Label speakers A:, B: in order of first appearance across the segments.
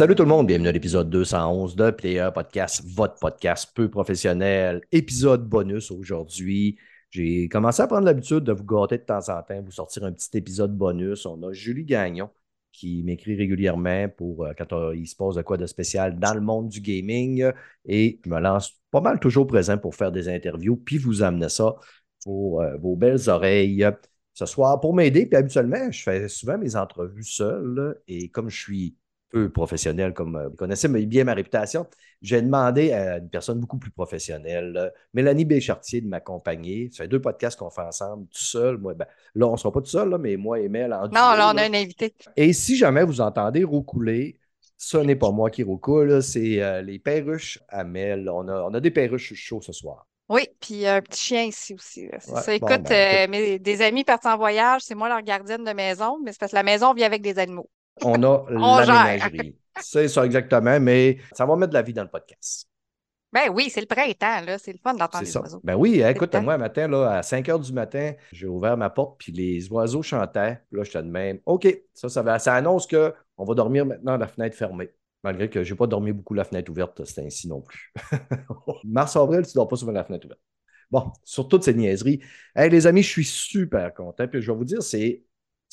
A: Salut tout le monde, bienvenue à l'épisode 211 de Player Podcast, votre podcast peu professionnel, épisode bonus aujourd'hui. J'ai commencé à prendre l'habitude de vous gâter de temps en temps, vous sortir un petit épisode bonus. On a Julie Gagnon qui m'écrit régulièrement pour euh, quand euh, il se passe de quoi de spécial dans le monde du gaming et je me lance pas mal toujours présent pour faire des interviews puis vous amener ça pour euh, vos belles oreilles ce soir pour m'aider. Puis habituellement, je fais souvent mes entrevues seul et comme je suis peu professionnel, comme vous connaissez bien ma réputation, j'ai demandé à une personne beaucoup plus professionnelle, Mélanie Béchartier, de m'accompagner. Ça fait deux podcasts qu'on fait ensemble, tout seul. Moi, ben, là, on ne sera pas tout seul, mais moi et Mel en
B: Non, là, on a un invité.
A: Et si jamais vous entendez roucouler, ce n'est pas moi qui roucoule, c'est les perruches à Mel. On a, on a des perruches chauds ce soir.
B: Oui, puis un petit chien ici aussi. ça. Écoute, ben, des amis partent en voyage, c'est moi leur gardienne de maison, mais c'est parce que la maison vit avec des animaux
A: on a l'aménagerie. C'est ça exactement, mais ça va mettre de la vie dans le podcast.
B: Ben oui, c'est le printemps, là. C'est le fun d'entendre les oiseaux.
A: Ben oui, écoute, moi, un matin, là, à 5 heures du matin, j'ai ouvert ma porte, puis les oiseaux chantaient. Là, j'étais de même. OK, ça, ça, ça annonce qu'on va dormir maintenant la fenêtre fermée. Malgré que je n'ai pas dormi beaucoup la fenêtre ouverte, c'est ainsi non plus. Mars-avril, tu ne dors pas souvent la fenêtre ouverte. Bon, sur toutes ces niaiseries. Hey, les amis, je suis super content. Puis je vais vous dire, c'est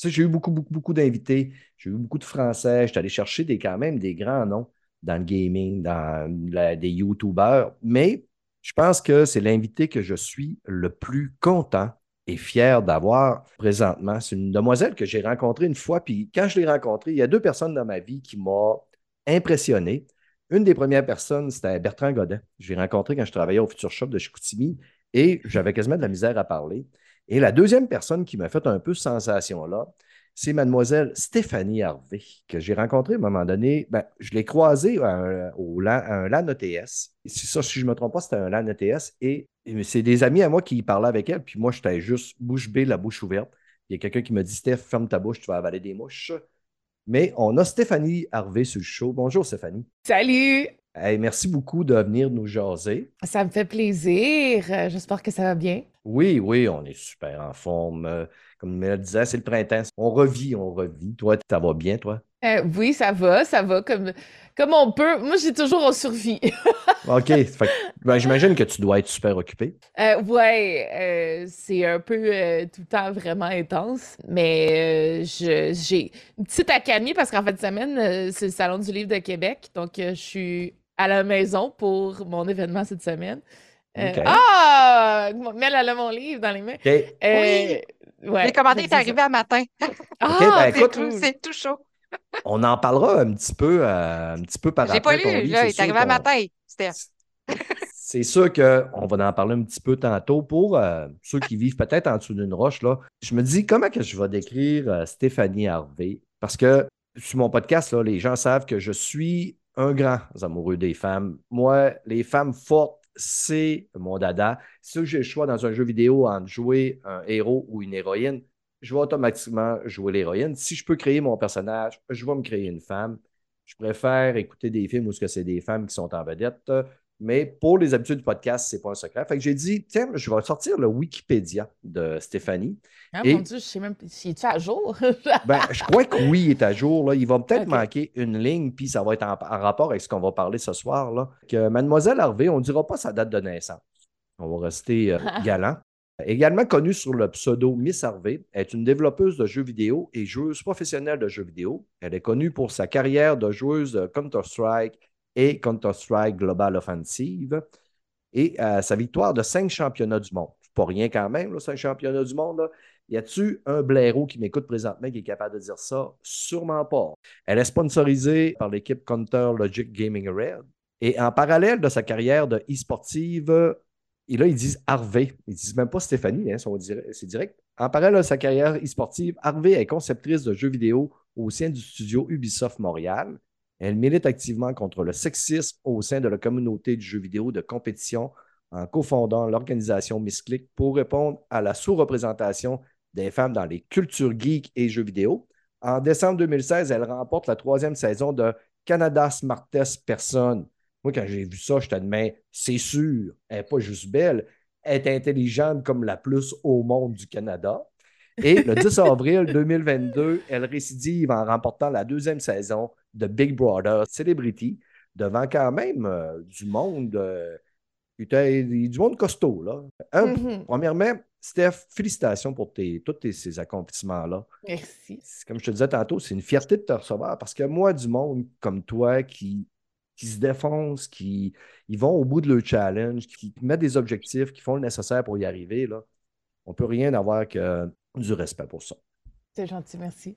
A: j'ai eu beaucoup, beaucoup, beaucoup d'invités. J'ai eu beaucoup de Français. J'étais allé chercher des, quand même des grands noms dans le gaming, dans des YouTubers. Mais je pense que c'est l'invité que je suis le plus content et fier d'avoir présentement. C'est une demoiselle que j'ai rencontrée une fois. Puis quand je l'ai rencontrée, il y a deux personnes dans ma vie qui m'ont impressionné. Une des premières personnes, c'était Bertrand Godin. Je l'ai rencontré quand je travaillais au Future Shop de Chicoutimi et j'avais quasiment de la misère à parler. Et la deuxième personne qui m'a fait un peu sensation là, c'est mademoiselle Stéphanie Harvey, que j'ai rencontrée à un moment donné. Ben, je l'ai croisée à un, au, LAN ETS. C'est ça, si je ne me trompe pas, c'était un LAN ETS. Et, c'est des amis à moi qui parlaient avec elle, puis moi, j'étais juste bouche bée, la bouche ouverte. Il y a quelqu'un qui m'a dit Steph, ferme ta bouche, tu vas avaler des mouches. Mais on a Stéphanie Harvey sur le show. Bonjour, Stéphanie.
C: Salut!
A: Merci beaucoup de venir nous jaser.
C: Ça me fait plaisir. Euh, j'espère que ça va bien.
A: Oui, oui, on est super en forme. Euh, comme elle disait, c'est le printemps. On revit, on revit. Toi, ça va bien, toi?
C: Euh, oui, ça va, ça va comme, comme on peut. Moi, j'ai toujours en survie.
A: OK. Ben, j'imagine que tu dois être super occupé.
C: Euh, ouais, c'est un peu tout le temps vraiment intense. Mais j'ai une petite accalmie parce qu'en fin de semaine, c'est le Salon du Livre de Québec. Donc, je suis à la maison pour mon événement cette semaine. Euh, ah! Mel, elle a mon livre dans les mains.
B: Euh, oui. Ouais, commandé, est arrivé un matin. ah, ben, c'est tout, chaud.
A: on en parlera un petit peu, euh, un petit peu par
B: J'ai pas lu, là, il est arrivé un matin.
A: C'est sûr qu'on va en parler un petit peu tantôt pour ceux qui vivent peut-être en dessous d'une roche. Là. Je me dis comment que je vais décrire Stéphanie Harvey? Parce que sur mon podcast, là, les gens savent que je suis un grand amoureux des femmes. Moi, les femmes fortes, c'est mon dada. Si j'ai le choix dans un jeu vidéo entre jouer un héros ou une héroïne, je vais automatiquement jouer l'héroïne. Si je peux créer mon personnage, je vais me créer une femme. Je préfère écouter des films où c'est des femmes qui sont en vedette. Mais pour les habitudes du podcast, ce n'est pas un secret. Fait que j'ai dit, tiens, je vais sortir le Wikipédia de Stéphanie.
C: Ah mon Dieu, je sais même si est à jour?
A: ben, je crois que oui, il est à jour. Là. Il va peut-être manquer une ligne, puis ça va être en, rapport avec ce qu'on va parler ce soir. Là. Que Mademoiselle Harvey, on ne dira pas sa date de naissance. On va rester euh, galant. Également connue sur le pseudo Miss Harvey, est une développeuse de jeux vidéo et joueuse professionnelle de jeux vidéo. Elle est connue pour sa carrière de joueuse de Counter-Strike et Counter-Strike Global Offensive et euh, sa victoire de cinq championnats du monde. Pas rien quand même, cinq championnats du monde. Y a-tu un blaireau qui m'écoute présentement qui est capable de dire ça? Sûrement pas. Elle est sponsorisée par l'équipe Counter Logic Gaming Red. Et en parallèle de sa carrière de e-sportive, et là, ils disent Harvey. Ils disent même pas Stéphanie, hein, c'est direct En parallèle à sa carrière e-sportive, Harvey est conceptrice de jeux vidéo au sein du studio Ubisoft Montréal. Elle milite activement contre le sexisme au sein de la communauté du jeu vidéo de compétition en cofondant l'organisation Miss Click pour répondre à la sous-représentation des femmes dans les cultures geeks et jeux vidéo. En décembre 2016, elle remporte la troisième saison de Canada Smartest Person. Moi, quand j'ai vu ça, je demande, c'est sûr, elle n'est pas juste belle, elle est intelligente comme la plus au monde du Canada. Et le 10 avril 2022, elle récidive en remportant la deuxième saison de Big Brother Celebrity devant quand même euh, du monde, euh, du monde costaud. Là. Mm-hmm. Premièrement, Steph, félicitations pour tes, tous ces accomplissements-là.
C: Merci.
A: Comme je te disais tantôt, c'est une fierté de te recevoir parce que moi, du monde comme toi qui, qui se défoncent, qui ils vont au bout de leur challenge, qui mettent des objectifs, qui font le nécessaire pour y arriver, là, on ne peut rien avoir que du respect pour ça.
C: C'est gentil, merci.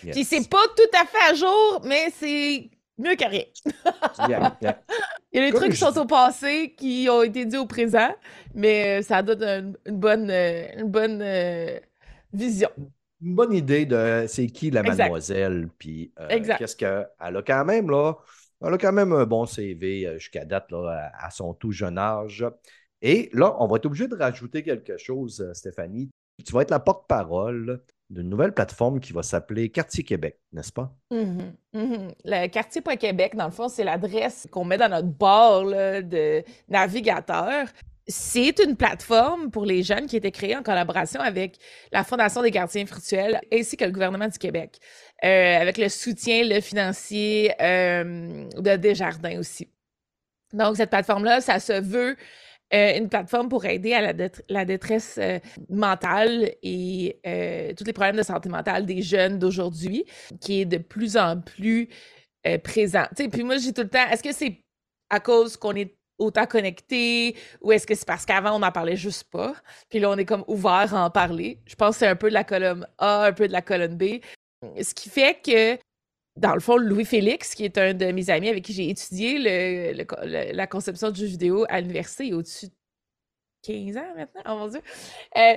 C: Puis c'est pas tout à fait à jour, mais c'est mieux que rien. Il y a des trucs qui sont au passé qui ont été dit au présent, mais euh, ça donne une, bonne, euh, une bonne euh, vision.
A: Une bonne idée de c'est qui la mademoiselle, puis qu'est-ce qu'elle a quand même, là. Elle a quand même un bon CV jusqu'à date, là, à, son tout jeune âge. Et là, on va être obligé de rajouter quelque chose, Stéphanie. Tu vas être la porte-parole d'une nouvelle plateforme qui va s'appeler Quartier Québec, n'est-ce pas?
C: Mm-hmm. Mm-hmm. Quartier.québec, dans le fond, c'est l'adresse qu'on met dans notre barre de navigateur. C'est une plateforme pour les jeunes qui a été créée en collaboration avec la Fondation des gardiens virtuels ainsi que le gouvernement du Québec, euh, avec le soutien le financier euh, de Desjardins aussi. Donc, cette plateforme-là, ça se veut euh, une plateforme pour aider à la, détresse euh, mentale et euh, tous les problèmes de santé mentale des jeunes d'aujourd'hui, qui est de plus en plus présent. puis moi, j'ai tout le temps, est-ce que c'est à cause qu'on est autant connecté ou est-ce que c'est parce qu'avant, on n'en parlait juste pas? Puis là, on est comme ouvert à en parler. Je pense que c'est un peu de la colonne A, un peu de la colonne B. Ce qui fait que dans le fond, Louis-Félix, qui est un de mes amis avec qui j'ai étudié la conception du jeu vidéo à l'université, il au-dessus de 15 ans maintenant, oh mon Dieu. Euh,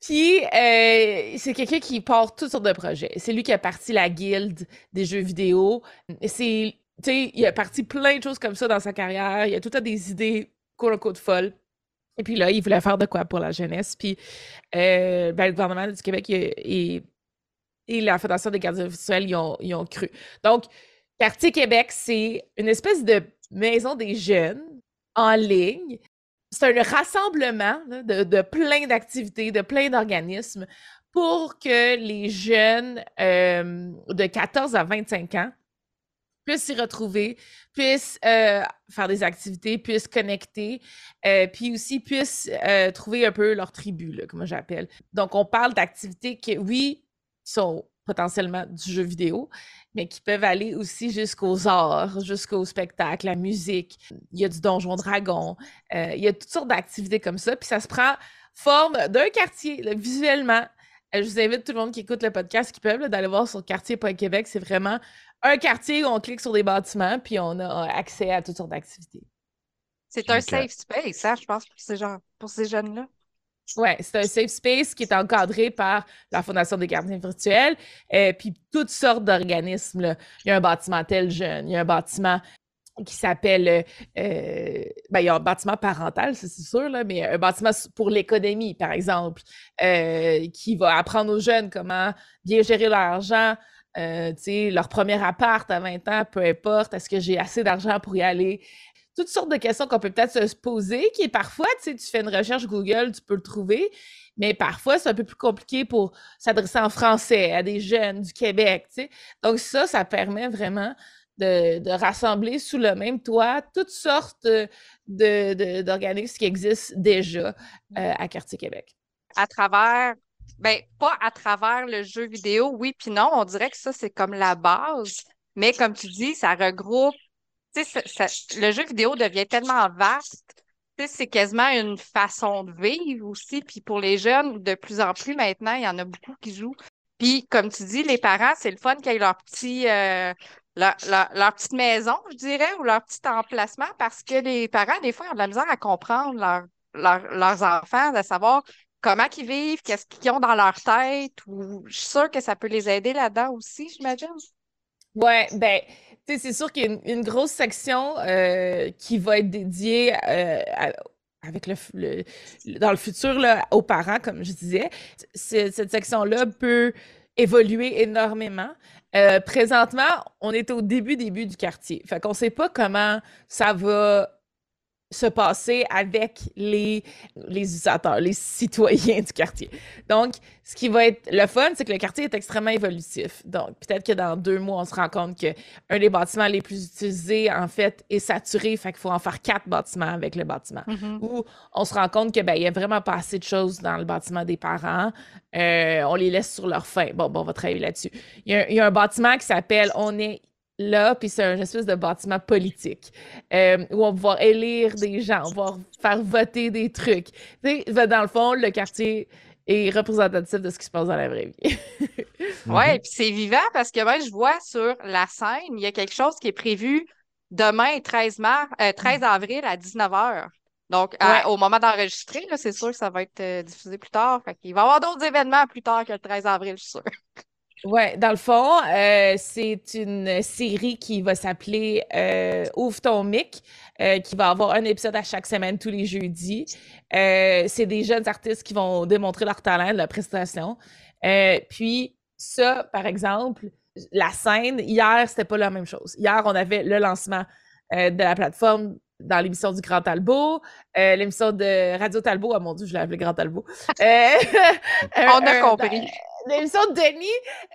C: puis, euh, c'est quelqu'un qui porte toutes sortes de projets. C'est lui qui a parti la guilde des jeux vidéo. C'est, il a parti plein de choses comme ça dans sa carrière. Il a tout à des idées, quote de folles. Et puis là, il voulait faire de quoi pour la jeunesse. Puis, euh, ben, le gouvernement du Québec est et la Fondation des gardiens virtuels y ont, y ont cru. Donc, Quartier Québec, c'est une espèce de maison des jeunes en ligne. C'est un rassemblement de, de, plein d'activités, de plein d'organismes pour que les jeunes euh, de 14 à 25 ans puissent s'y retrouver, puissent euh, faire des activités, puissent connecter, euh, puis aussi puissent trouver un peu leur tribu, comme j'appelle. Donc, on parle d'activités qui, oui, sont potentiellement du jeu vidéo, mais qui peuvent aller aussi jusqu'aux arts, jusqu'au spectacle, la musique. Il y a du Donjon Dragon, euh, il y a toutes sortes d'activités comme ça, puis ça se prend forme d'un quartier, visuellement. Euh, je vous invite tout le monde qui écoute le podcast qui peuvent d'aller voir sur quartier.québec. C'est vraiment un quartier où on clique sur des bâtiments, puis on a accès à toutes sortes d'activités.
B: C'est un safe space, hein, je pense, pour ces, gens, pour ces jeunes-là.
C: Oui, c'est un safe space qui est encadré par la Fondation des gardiens virtuels, et euh, puis toutes sortes d'organismes. Il y a un bâtiment tel jeune, il y a un bâtiment qui s'appelle, euh, euh, ben, il y a un bâtiment parental, c'est sûr, là, mais un bâtiment pour l'économie, par exemple, qui va apprendre aux jeunes comment bien gérer leur argent, leur premier appart à 20 ans, peu importe, est-ce que j'ai assez d'argent pour y aller? Toutes sortes de questions qu'on peut peut-être se poser, qui est parfois, tu sais, tu fais une recherche Google, tu peux le trouver, mais parfois, c'est un peu plus compliqué pour s'adresser en français à des jeunes du Québec, tu sais. Donc ça, ça permet vraiment de, rassembler sous le même toit toutes sortes d'organismes qui existent déjà euh, à Quartier Québec.
B: À travers ben, pas à travers le jeu vidéo, oui, puis non, on dirait que ça, c'est comme la base. Mais comme tu dis, ça regroupe le jeu vidéo devient tellement vaste. C'est quasiment une façon de vivre aussi. Puis pour les jeunes, de plus en plus maintenant, il y en a beaucoup qui jouent. Puis comme tu dis, les parents, c'est le fun qu'ils aient leur petit euh, leur, petite maison, je dirais, ou leur petit emplacement, parce que les parents, des fois, ont de la misère à comprendre leurs enfants, de savoir comment ils vivent, qu'est-ce qu'ils ont dans leur tête, ou je suis sûre que ça peut les aider là-dedans aussi, j'imagine.
C: Ouais, ben, c'est sûr qu'il y a une, grosse section euh, qui va être dédiée euh, avec le, dans le futur là, aux parents, comme je disais. cette section-là peut évoluer énormément. Euh, présentement, on est au début, début du quartier. Fait qu'on ne sait pas comment ça va se passer avec les, les utilisateurs, les citoyens du quartier. Donc, ce qui va être le fun, c'est que le quartier est extrêmement évolutif. Donc, peut-être que dans deux mois, on se rend compte qu'un des bâtiments les plus utilisés, en fait, est saturé, fait qu'il faut en faire quatre bâtiments avec le bâtiment.
B: Mm-hmm.
C: Ou on se rend compte qu'il ben, y a vraiment pas assez de choses dans le bâtiment des parents. Euh, on les laisse sur leur fin. Bon, bon, on va travailler là-dessus. Il y, a un bâtiment qui s'appelle On est là, puis c'est un espèce de bâtiment politique euh, où on va pouvoir élire des gens, on va faire voter des trucs. Tu sais, dans le fond, le quartier est représentatif de ce qui se passe dans la vraie vie.
B: oui, puis c'est vivant parce que moi, je vois sur la scène, il y a quelque chose qui est prévu demain, 13, mars, 13 avril à 19h. Donc, au moment d'enregistrer, c'est sûr que ça va être euh, diffusé plus tard. Fait il va y avoir d'autres événements plus tard que le 13 avril, je suis sûre.
C: Ouais, dans le fond, euh, c'est une série qui va s'appeler euh, Ouvre ton mic, euh, qui va avoir un épisode à chaque semaine tous les jeudis. c'est des jeunes artistes qui vont démontrer leur talent, leur prestation. puis ça, par exemple, la scène, hier, c'était pas la même chose. Hier, on avait le lancement de la plateforme dans l'émission du Grand Talbot, l'émission de Radio Talbot, oh mon Dieu, je l'ai appelé Grand Talbot.
B: on a compris
C: l'émission de Denis.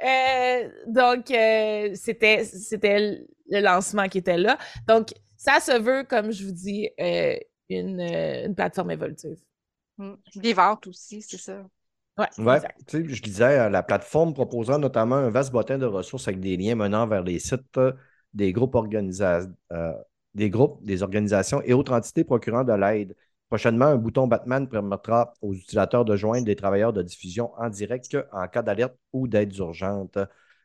C: Euh, donc, euh, c'était, c'était le lancement qui était là. Donc, ça se veut, comme je vous dis, euh, une, une, plateforme évolutive.
B: Mmh. Vivante aussi, c'est ça.
C: Ouais,
A: ouais je disais, la plateforme proposant notamment un vaste bottin de ressources avec des liens menant vers les sites des groupes, organisa des groupes, des organisations et autres entités procurant de l'aide Prochainement, un bouton Batman permettra aux utilisateurs de joindre des travailleurs de diffusion en direct en cas d'alerte ou d'aide urgente.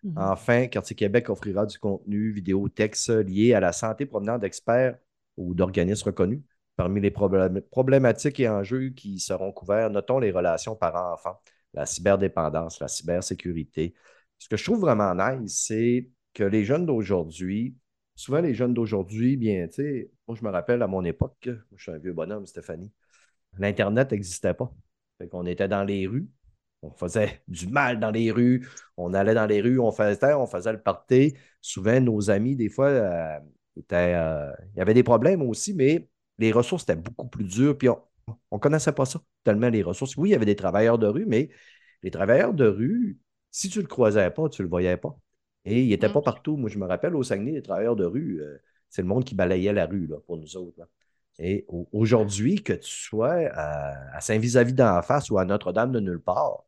A: Mhm. Enfin, Quartier Québec offrira du contenu vidéo, texte lié à la santé provenant d'experts ou d'organismes reconnus. Parmi les problématiques et enjeux qui seront couverts, notons les relations parents-enfants, la cyberdépendance, la cybersécurité. Ce que je trouve vraiment nice, c'est que les jeunes d'aujourd'hui souvent, les jeunes d'aujourd'hui, bien, tu sais, moi, je me rappelle à mon époque, je suis un vieux bonhomme, Stéphanie, l'Internet n'existait pas. Fait qu'on était dans les rues, on faisait du mal dans les rues, on allait dans les rues, on faisait, on faisait le party. Souvent, nos amis, des fois, euh, étaient, euh, il y avait des problèmes aussi, mais les ressources étaient beaucoup plus dures, puis on ne connaissait pas ça, tellement les ressources. Oui, il y avait des travailleurs de rue, mais les travailleurs de rue, si tu ne le croisais pas, tu ne le voyais pas. Et il n'était mmh. pas partout. Moi, je me rappelle au Saguenay, les travailleurs de rue, euh, c'est le monde qui balayait la rue là, pour nous autres. Et aujourd'hui, que tu sois à, Saint-Vis-à-vis d'en face ou à Notre-Dame de nulle part,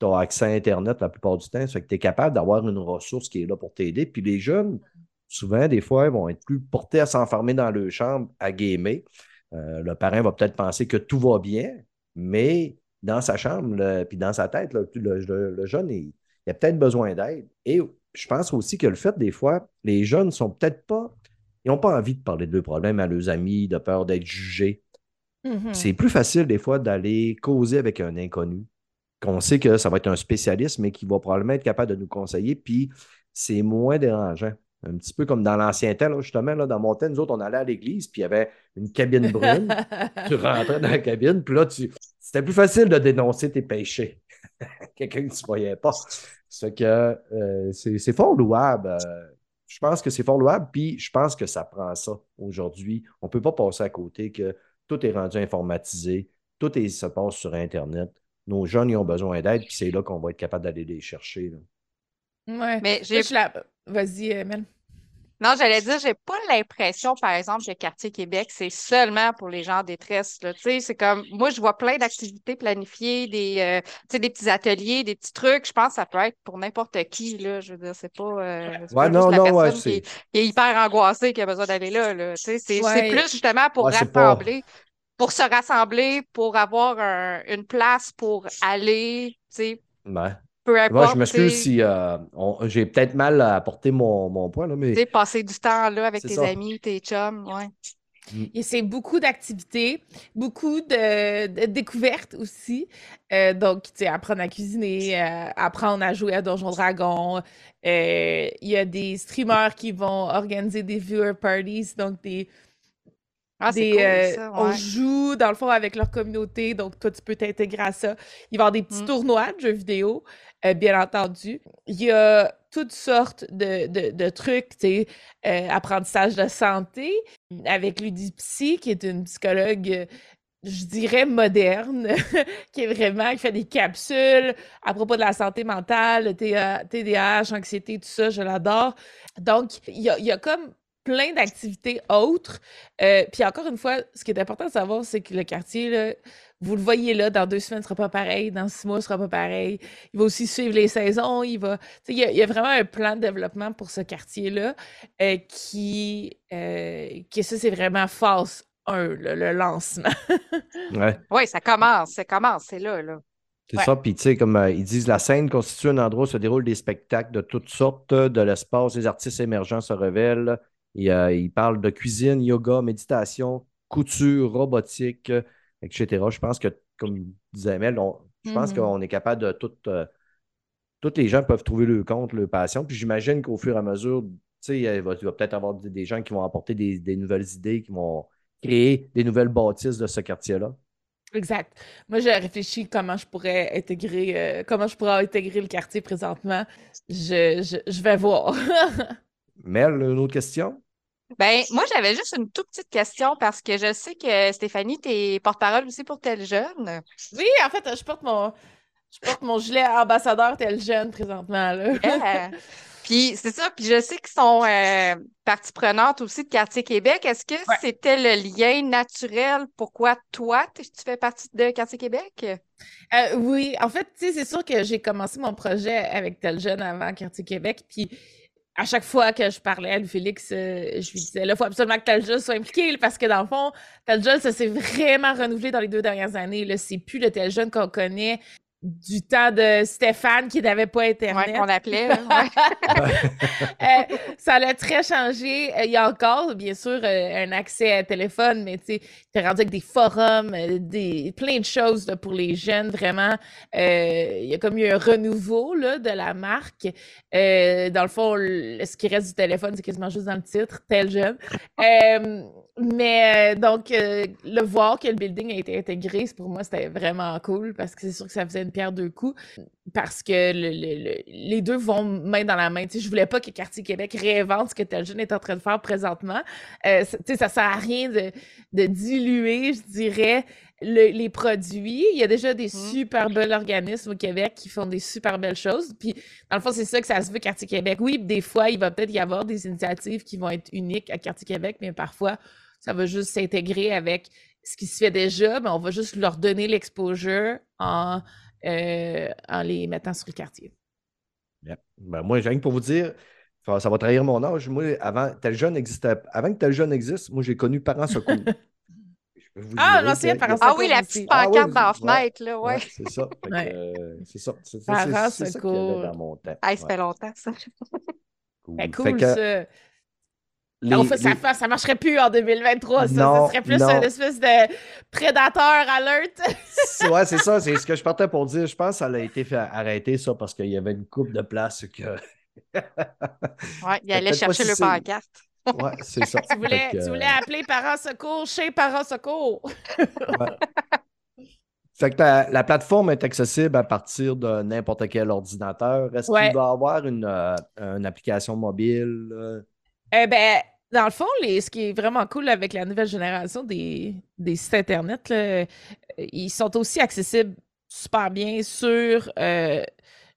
A: tu as accès à Internet la plupart du temps. Ça fait que tu es capable d'avoir une ressource qui est là pour t'aider. Puis les jeunes, souvent, des fois, vont être plus portés à s'enfermer dans leur chambre, à gamer. Euh, le parent va peut-être penser que tout va bien, mais dans sa chambre, puis dans sa tête, le, jeune, il, il a peut-être besoin d'aide. Et je pense aussi que le fait, des fois, les jeunes sont peut-être pas, ils n'ont pas envie de parler de leurs problèmes à leurs amis, de peur d'être jugés.
C: Mm-hmm.
A: C'est plus facile, des fois, d'aller causer avec un inconnu, qu'on sait que ça va être un spécialiste, mais qui va probablement être capable de nous conseiller, puis c'est moins dérangeant. Un petit peu comme dans l'ancien temps, justement, là, dans mon temps, nous autres, on allait à l'église, puis il y avait une cabine brune. tu rentrais dans la cabine, puis là, tu... c'était plus facile de dénoncer tes péchés. Quelqu'un qui ne voyait pas. C'est que euh, c'est fort louable. Euh, je pense que c'est fort louable, puis je pense que ça prend ça aujourd'hui. On ne peut pas passer à côté que tout est rendu informatisé, tout se passe sur Internet. Nos jeunes, ils ont besoin d'aide, puis c'est là qu'on va être capable d'aller les chercher.
C: Oui. Mais j'ai. Vas-y, Mel.
B: Non, j'allais dire, j'ai pas l'impression, par exemple, que Quartier Québec, c'est seulement pour les gens en détresse. Tu sais, c'est comme, moi, je vois plein d'activités planifiées, des, euh, des petits ateliers, des petits trucs. Je pense que ça peut être pour n'importe qui, là. Je veux dire, c'est pas, euh,
A: ouais, non, non, ouais,
B: qui, qui, est hyper angoissé, qui a besoin d'aller là, là. Tu sais, c'est plus justement pour rassembler, pour se rassembler, pour avoir une place pour aller, tu sais.
A: Ouais.
B: Peu importe.
A: je m'excuse si euh, j'ai peut-être mal apporté mon, mon point. Là, mais...
B: passer du temps là avec tes amis, tes chums, ouais.
C: Mm. Et c'est beaucoup d'activités, beaucoup de, découvertes aussi. Euh, donc, tu sais, apprendre à cuisiner, euh, apprendre à jouer à Donjon Dragon. Euh, il y a des streamers qui vont organiser des viewer parties, donc des.
B: Ah,
C: On joue, dans le fond, avec leur communauté, donc toi, tu peux t'intégrer à ça. Il va y avoir des petits mm. tournois de jeux vidéo, bien entendu. Il y a toutes sortes de, trucs, tu sais, euh, apprentissage de santé, avec Ludipsy, qui est une psychologue, je dirais, moderne, qui est vraiment, qui fait des capsules à propos de la santé mentale, TDAH, anxiété, tout ça, je l'adore. Donc, il y a, y a comme plein d'activités autres. Euh, puis encore une fois, ce qui est important de savoir, c'est que le quartier, là, vous le voyez là, dans deux semaines, ce sera pas pareil, dans six mois, ce sera pas pareil. Il va aussi suivre les saisons, il va. Il y, a vraiment un plan de développement pour ce quartier-là euh, qui, euh, qui, ça, c'est vraiment phase 1, le, lancement.
A: ouais.
B: Oui, ça commence, ça commence, c'est là, là.
A: C'est ça, puis tu sais, comme ils disent, la scène constitue un endroit où se déroulent des spectacles de toutes sortes, de l'espace, les artistes émergents se révèlent, il, il parle de cuisine, yoga, méditation, couture, robotique, etc. Je pense que, comme disait Mel, je pense mm-hmm. qu'on est capable de tout. Euh, toutes les gens peuvent trouver le compte, leur passion. Puis j'imagine qu'au fur et à mesure, tu sais, il va, peut-être avoir des, gens qui vont apporter des, nouvelles idées, qui vont créer des nouvelles bâtisses de ce quartier-là.
C: Exact. Moi, j'ai réfléchi comment je pourrais intégrer, euh, comment je pourrais intégrer le quartier présentement. Je, je vais voir.
A: Mel, une autre question?
B: Ben, moi, j'avais juste une toute petite question parce que je sais que Stéphanie, tu es porte-parole aussi pour Tel Jeune.
C: Oui, en fait, je porte mon, je porte mon gilet ambassadeur Tel Jeune présentement. Là.
B: Puis c'est ça, puis je sais qu'ils sont euh, partie prenante aussi de Quartier Québec. Est-ce que c'était le lien naturel? Pourquoi toi, tu fais partie de Quartier Québec?
C: Euh, oui, en fait, tu sais, c'est sûr que j'ai commencé mon projet avec Tel Jeune avant Quartier Québec, puis à chaque fois que je parlais à Félix, euh, je lui disais, là, il faut absolument que Taljul soit impliqué, parce que dans le fond, Taljul, ça s'est vraiment renouvelé dans les deux dernières années. Là, c'est plus le Taljul qu'on connaît du temps de Stéphane qui n'avait pas Internet.
B: Ouais, qu'on appelait.
C: Euh, ça a très changé. Euh, il y a encore, bien sûr, euh, un accès à téléphone, mais tu es rendu avec des forums, des, plein de choses pour les jeunes, vraiment. il y a comme eu un renouveau là, de la marque. dans le fond, ce qui reste du téléphone, c'est quasiment juste dans le titre, tel jeune. Mais donc, le voir que le building a été intégré, pour moi, c'était vraiment cool parce que c'est sûr que ça faisait une pierre deux coups parce que les deux vont main dans la main. Je je voulais pas que Quartier Québec réinvente ce que tel jeune est en train de faire présentement. Euh, ça sert à rien de, diluer, je dirais, les produits. Il y a déjà des mmh. super bels organismes au Québec qui font des super belles choses. Puis, dans le fond, c'est ça que ça se veut, Quartier Québec. Oui, des fois, il va peut-être y avoir des initiatives qui vont être uniques à Quartier Québec, mais parfois, ça va juste s'intégrer avec ce qui se fait déjà, mais on va juste leur donner l'exposure en euh, en les mettant sur le quartier.
A: Ben, moi, j'ai rien pour vous dire, ça va trahir mon âge. Moi, avant, tel jeune existait, avant que tel jeune existe, moi, j'ai connu Parents Secours.
C: ah, l'ancien Parents
B: Secours. Ah oui, la petite pancarte ah, dans la fenêtre, là, ouais.
A: c'est ça. Euh, c'est ça. C'est
C: Parents Secours.
A: dans mon temps.
B: ça fait longtemps, ça.
C: cool, ben, cool ça. Ça, ça marcherait plus en 2023, ça. ça serait plus une espèce de prédateur alert.
A: ouais, c'est ça. C'est ce que je partais pour dire. Je pense que ça a été fait arrêter, ça, parce qu'il y avait une coupe de place que.
B: ouais, il allait chercher le pancarte.
A: ouais, c'est ça.
C: Tu voulais, tu voulais appeler Parents Secours chez Parents Secours.
A: Fait que la, plateforme est accessible à partir de n'importe quel ordinateur. Est-ce qu'il va y avoir une, euh, une application mobile? Euh?
C: Eh ben, dans le fond, les, ce qui est vraiment cool avec la nouvelle génération des, sites Internet, euh, ils sont aussi accessibles super bien sur euh,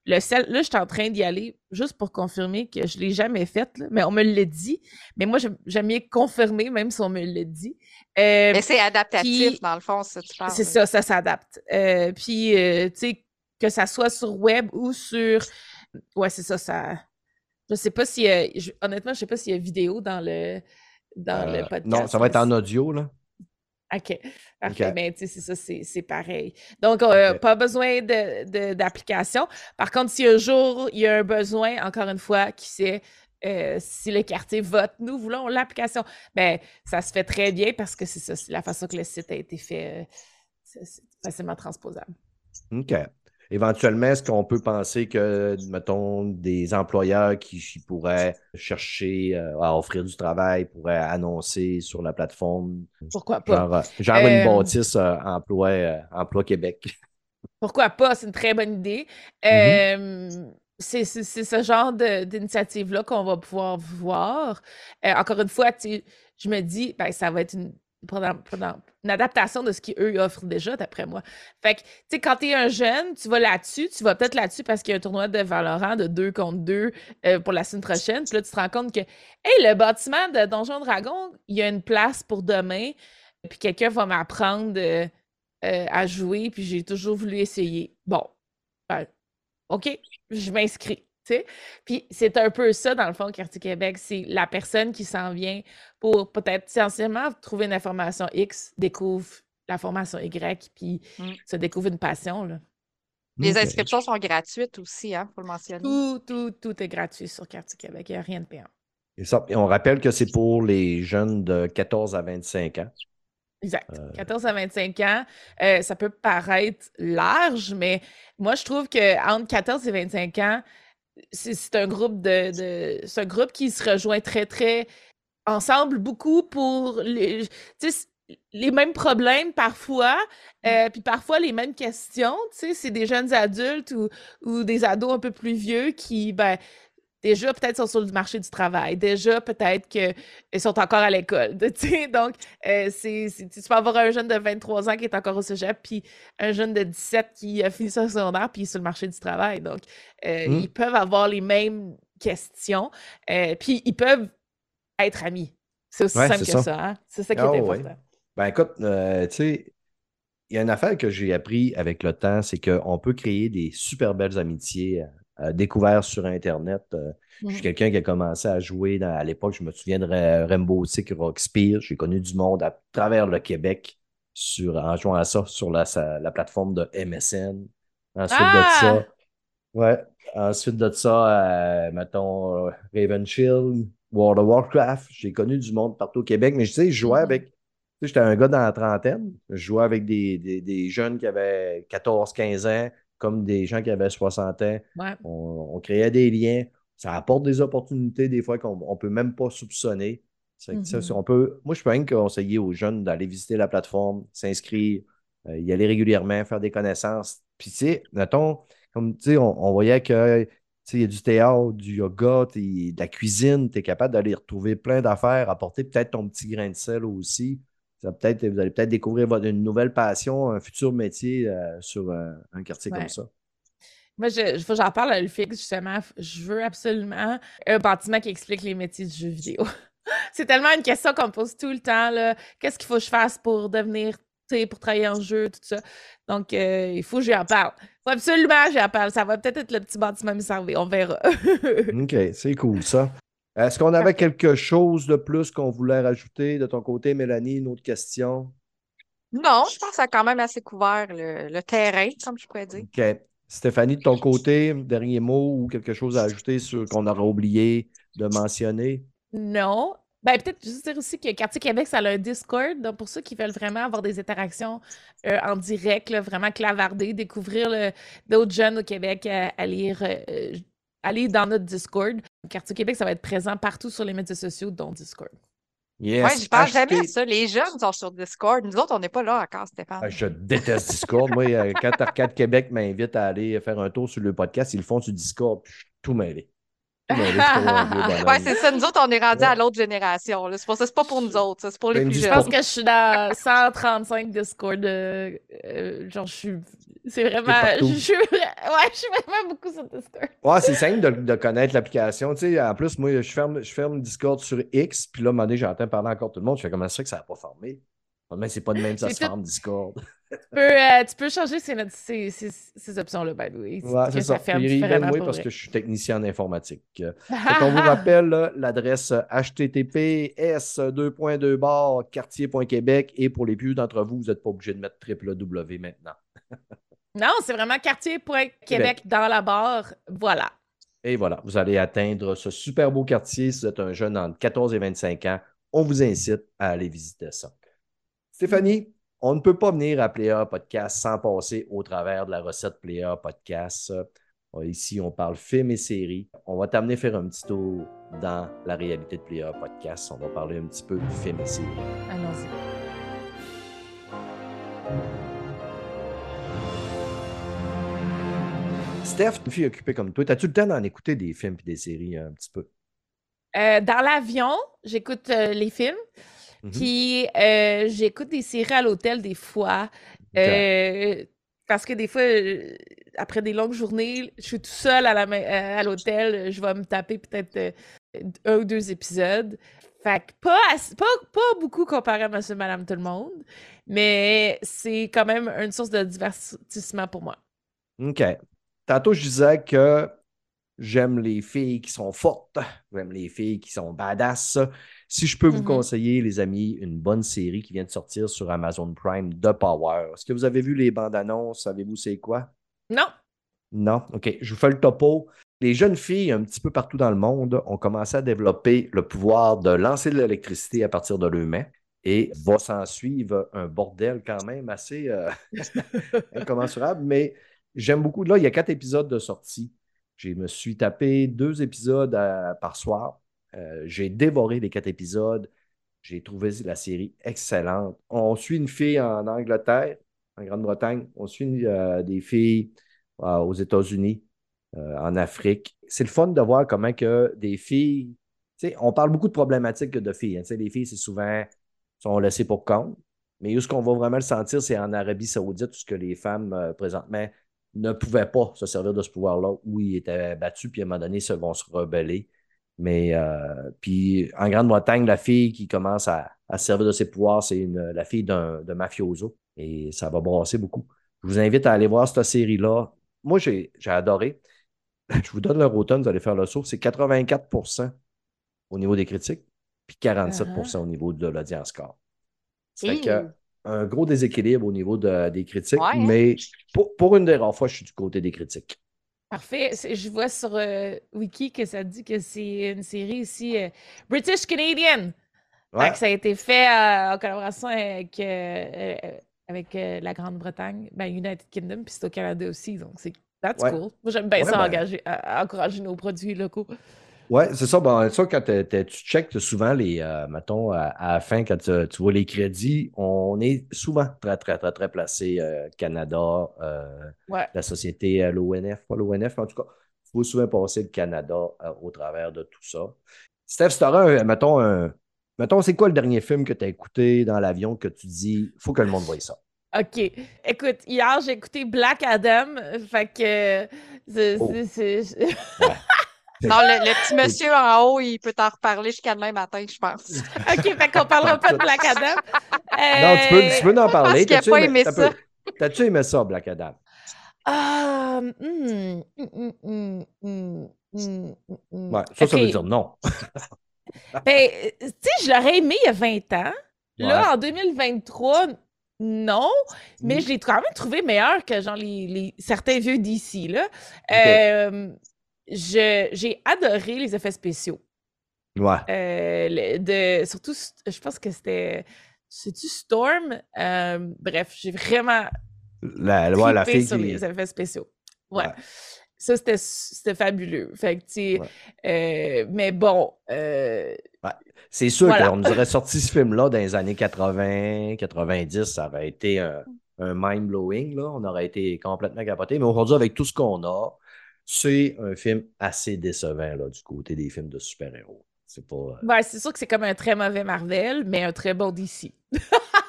C: le sel. Là, je suis en train d'y aller juste pour confirmer que je ne l'ai jamais fait, mais on me l'a dit. Mais moi, j'aime mieux confirmer, même si on me l'a dit.
B: Euh, mais c'est adaptatif, dans le fond, ça, tu parles.
C: C'est ça, ça s'adapte. puis, tu sais, que ça soit sur web ou sur. Ouais, c'est ça, ça je sais pas si. honnêtement, je sais pas s'il y a vidéo dans le, dans le euh, podcast.
A: Non, ça va être en audio, là.
C: OK. Parfait. Ben, tu sais, c'est ça, c'est pareil. Donc, euh, pas besoin d'application. De, Par contre, si un jour il y a un besoin, encore une fois, qui sait, euh, si le quartier vote, nous voulons l'application. Ben, ça se fait très bien parce que c'est ça, c'est la façon que le site a été fait. euh, c'est c'est facilement transposable.
A: OK. Éventuellement, est-ce qu'on peut penser que, mettons, des employeurs qui qui pourraient chercher euh, à offrir du travail pourraient annoncer sur la plateforme,
C: Pourquoi pas?
A: genre, euh, une
C: Euh,
A: bâtisse emploi, emploi Québec?
C: Pourquoi pas? C'est une très bonne idée.
A: Mm-hmm.
C: C'est c'est- c'est ce genre de- d'initiative-là qu'on va pouvoir voir. Euh, encore une fois, je me dis, ben, ça va être une, une adaptation de ce qu'eux offrent déjà, d'après moi. Fait que, tu sais, quand tu es un jeune, tu vas là-dessus, tu vas peut-être là-dessus parce qu'il y a un tournoi de Valorant de 2 contre 2 euh, pour la semaine prochaine. Puis là, tu te rends compte que, hey, le bâtiment de Donjon Dragon, il y a une place pour demain. Puis quelqu'un va m'apprendre euh, euh, à jouer, puis j'ai toujours voulu essayer. Bon, ben, OK, je m'inscris. Sais. Puis c'est un peu ça, dans le fond, Quartier Québec. C'est la personne qui s'en vient pour peut-être essentiellement trouver une information X, découvre la formation Y, puis
B: Mm.
C: se découvre une passion. Là.
B: Les
A: OK.
B: inscriptions sont gratuites aussi, hein, faut le mentionner.
C: Tout, tout, tout est gratuit sur Quartier Québec. Il n'y a rien de payant.
A: Et, ça, et on rappelle que c'est pour les jeunes de 14 à 25 ans.
C: Exact.
A: Euh.
C: 14 à 25 ans, euh, ça peut paraître large, mais moi, je trouve que entre 14 et 25 ans, c'est un groupe de, de- c'est un groupe qui se rejoint très, très ensemble beaucoup pour les, mêmes problèmes parfois, euh, puis parfois les mêmes questions. Tu sais, c'est des jeunes adultes ou, ou des ados un peu plus vieux qui, ben, déjà peut-être sont sur le marché du travail, déjà peut-être qu'ils sont encore à l'école. Donc, euh, c'est, tu peux avoir un jeune de 23 ans qui est encore au cégep, puis un jeune de 17 qui a fini son secondaire, puis il est sur le marché du travail. Donc, euh,
A: Mm.
C: ils peuvent avoir les mêmes questions, euh, puis ils peuvent être amis. C'est aussi
A: Ouais,
C: simple que
A: ça.
C: ça. hein. C'est ça qui
A: Ah
C: est
A: ouais.
C: important.
A: Ben écoute, euh, tu sais, il y a une affaire que j'ai appris avec le temps, c'est qu'on peut créer des super belles amitiés euh, découvertes sur Internet. Euh, Je suis quelqu'un qui a commencé à jouer dans- à l'époque, je me souviens de Ra- Rainbow Six Rockspear. J'ai connu du monde à travers le Québec sur, en jouant à ça sur la, sa- la plateforme de MSN. Ensuite de
C: Ah!
A: ça, ouais. Ensuite de ça, euh, mettons, Raven Shield, World of Warcraft. J'ai connu du monde partout au Québec, mais je sais, je jouais
C: Mhm.
A: avec. Tu sais, j'étais un gars dans la trentaine. Je jouais avec des, des, des jeunes qui avaient 14, 15 ans, comme des gens qui avaient 60 ans.
C: Ouais.
A: On, on créait des liens. Ça apporte des opportunités des fois qu'on ne peut même pas soupçonner. Ça,
C: Mhm.
A: c'est- on peut, moi, je peux que conseiller aux jeunes d'aller visiter la plateforme, s'inscrire, euh, y aller régulièrement, faire des connaissances. Puis, tu sais, mettons, comme tu sais, on, on voyait que il y a du théâtre, du yoga, de la cuisine, tu es capable d'aller retrouver plein d'affaires, apporter peut-être ton petit grain de sel aussi. Ça peut-être, vous allez peut-être découvrir votre- une nouvelle passion, un futur métier euh, sur euh, un quartier
C: Ouais.
A: comme ça.
C: Moi, je, je- j'en parle à Ulfix, justement. Je veux absolument un bâtiment qui explique les métiers du jeu vidéo. C'est tellement une question qu'on me pose tout le temps. là. Qu'est-ce qu'il faut que je fasse pour devenir, pour travailler en jeu, tout ça? Donc, euh, il faut que j'y en parle. Il faut absolument que j'y en parle. Ça va peut-être être le petit bâtiment me servir. On verra.
A: OK, c'est cool ça. Est-ce qu'on avait quelque chose de plus qu'on voulait rajouter de ton côté, Mélanie? Une autre question?
B: Non, je pense que ça a quand même assez couvert le, le terrain, comme je pourrais dire.
A: OK. Stéphanie, de ton côté, dernier mot ou quelque chose à ajouter sur qu'on aurait oublié de mentionner?
C: Non. Ben, peut-être juste dire aussi que Quartier Québec, ça a un Discord. Donc, pour ceux qui veulent vraiment avoir des interactions euh, en direct, là, vraiment clavarder, découvrir le- d'autres jeunes au Québec, euh, aller, euh, aller dans notre Discord. Quartier Québec, ça va être présent partout sur les médias sociaux, dont Discord.
A: Yes.
B: Ouais, je pense jamais à ça. Les jeunes sont sur Discord. Nous autres, on n'est pas là encore, Stéphane.
A: Ah, Je déteste Discord. Moi, euh, quand Arcade Québec m'invite à aller faire un tour sur le podcast, ils le font sur Discord, puis je suis tout mêlé.
B: Ouais, c'est ça. Nous autres, on est rendus
A: Ouais.
B: à l'autre génération. là. C'est pour ça, c'est pas pour nous autres, ça, c'est pour les
A: Ben,
B: plus
A: dis
C: Je
B: jeunes.
C: pense que je suis dans 135 Discord. euh, euh, genre, je suis. C'est vraiment. Je suis, ouais, je suis vraiment beaucoup sur Discord.
A: Ouais, c'est simple de, de connaître l'application. Tu sais, en plus, moi, je ferme, je ferme Discord sur X, puis là, à un moment donné, j'entends parler encore tout le monde. Je fais comment ça que ça n'a pas formé? Mais c'est pas de même ça se forme, Discord.
C: Tu peux, euh, tu peux changer ces, notes- ces, ces, ces options-là, by the way.
A: Ouais, c'est ça.
C: ferme
A: moi
C: pour
A: parce
C: vrai.
A: que je suis technicien en informatique. Qu'on vous rappelle l'adresse https bar quartier.québec et pour les plus d'entre vous, vous n'êtes pas obligé de mettre www maintenant.
C: Non, c'est vraiment quartier.québec dans la barre. Voilà.
A: Et voilà, vous allez atteindre ce super beau quartier. Si vous êtes un jeune entre 14 et 25 ans, on vous incite à aller visiter ça. Stéphanie, on ne peut pas venir à Player Podcast sans passer au travers de la recette Player Podcast. Euh, Ici, on parle films et séries. On va t'amener faire un petit tour dans la réalité de Player Podcast. On va parler un petit peu de films et séries.
C: Allons-y.
A: Steph, une fille occupée comme toi, as-tu le temps d'en écouter des films et des séries un petit peu?
C: Euh, dans l'avion, j'écoute euh, les films.
A: Mhm.
C: Puis euh, j'écoute des séries à l'hôtel des fois. Euh, parce que des fois, euh, après des longues journées, je suis tout seul à la mai- à l'hôtel, je vais me taper peut-être un ou deux épisodes. Fait que pas, pas, pas beaucoup comparé à Monsieur, Madame, Tout le monde, mais c'est quand même une source de divertissement pour moi.
A: OK. Tantôt, je disais que j'aime les filles qui sont fortes, j'aime les filles qui sont badass. Si je peux vous
C: Mhm.
A: conseiller, les amis, une bonne série qui vient de sortir sur Amazon Prime, The Power. Est-ce que vous avez vu les bandes annonces? Savez-vous c'est quoi?
C: Non?
A: Non? OK. Je vous fais le topo. Les jeunes filles, un petit peu partout dans le monde, ont commencé à développer le pouvoir de lancer de l'électricité à partir de leurs mains. Et va s'en suivre un bordel quand même assez euh, incommensurable. Mais j'aime beaucoup. Là, il y a quatre épisodes de sortie. Je me suis tapé deux épisodes à- par soir. Euh, j'ai dévoré les quatre épisodes. J'ai trouvé la série excellente. On suit une fille en Angleterre, en Grande-Bretagne. On suit euh, des filles euh, aux États-Unis, en Afrique. C'est le fun de voir comment que des filles. on parle beaucoup de problématiques de filles. hein. Les filles, c'est souvent sont laissées pour compte. Mais où ce qu'on va vraiment le sentir, c'est en Arabie Saoudite, où ce que les femmes, présentement, ne pouvaient pas se servir de ce pouvoir-là, où ils étaient battus, puis à un moment donné, ils vont se rebeller. Mais euh, puis en Grande-Bretagne, la fille qui commence à, à se servir de ses pouvoirs, c'est la fille d'un mafioso. Et ça va brasser beaucoup. Je vous invite à aller voir cette série-là. Moi, j'ai j'ai adoré. Je vous donne le automne, vous allez faire le saut. C'est 84% au niveau des critiques, puis 47% au niveau de l'audience score. Que
B: Hi.
A: un gros déséquilibre au niveau de- des critiques,
B: Ouais, hein?
A: mais pour, pour une des rares fois, je suis du côté des critiques.
C: Parfait. Je vois sur euh, Wiki que ça dit que c'est une série aussi euh, British Canadian.
A: Ouais.
C: ça a été fait euh, en collaboration avec, euh, avec la Grande-Bretagne, ben, United Kingdom, puis c'est au Canada aussi. Donc, c'est that's
A: Ouais.
C: cool. Moi, j'aime bien
A: Ouais,
C: ça,
A: ben-
C: engager, à- à encourager nos produits locaux.
A: Oui, c'est ça. Bon, ça, quand t'es- t'es- tu checkes souvent les, euh, mettons, à, à la fin, quand tu, tu vois les crédits, on est souvent très, très, très, très placé euh, Canada, euh,
C: Ouais.
A: la société, euh, l'ONF, pas l'ONF, mais en tout cas, il faut souvent passer le Canada euh, au travers de tout ça. Steph, si un, mettons, un, mettons, c'est quoi le dernier film que tu as écouté dans l'avion que tu dis, il faut que le monde voie ça?
C: OK. Écoute, hier, j'ai écouté Black Adam. euh, Fait que. c'est-
B: Non, le, le petit monsieur en haut, il peut t'en reparler jusqu'à demain matin, je pense.
C: OK, fait qu'on parlera pas de Black Adam.
A: Non, tu peux, tu peux en parler.
B: qu'il a
A: T'as-tu
B: pas aimé ça.
A: T'as-tu aimé ça, Black Adam?
C: Ah, hum, hum, hum, hum, hum, hum, hum.
A: Ouais, ça, ça veut dire non.
C: Ben, euh, tu sais, je l'aurais aimé il y a 20 ans. Là, en 2023, non, mais
A: Mm.
C: je l'ai quand même trouvé meilleur que genre les, les- certains vieux d'ici, là. Euh, j'ai adoré les effets spéciaux.
A: Ouais.
C: Euh, le- de, surtout, je pense que c'était. C'est-tu Storm? Euh, bref, j'ai vraiment
A: La, ouais, la fille
C: sur
A: qui.
C: les effets spéciaux. Ouais.
A: Ouais.
C: Ça, c'était c'était fabuleux. Fait que, tu sais,
A: Ouais.
C: euh, mais bon,
A: C'est sûr
C: Voilà.
A: qu'on nous aurait sorti ce film-là dans les années 80, 90, ça aurait été un, un mind-blowing, là. On aurait été complètement capoté. Mais aujourd'hui, avec tout ce qu'on a, c'est un film assez décevant, là, du côté des films de super-héros. C'est pas. euh,
C: ouais, c'est sûr que c'est comme un très mauvais Marvel, mais un très bon DC.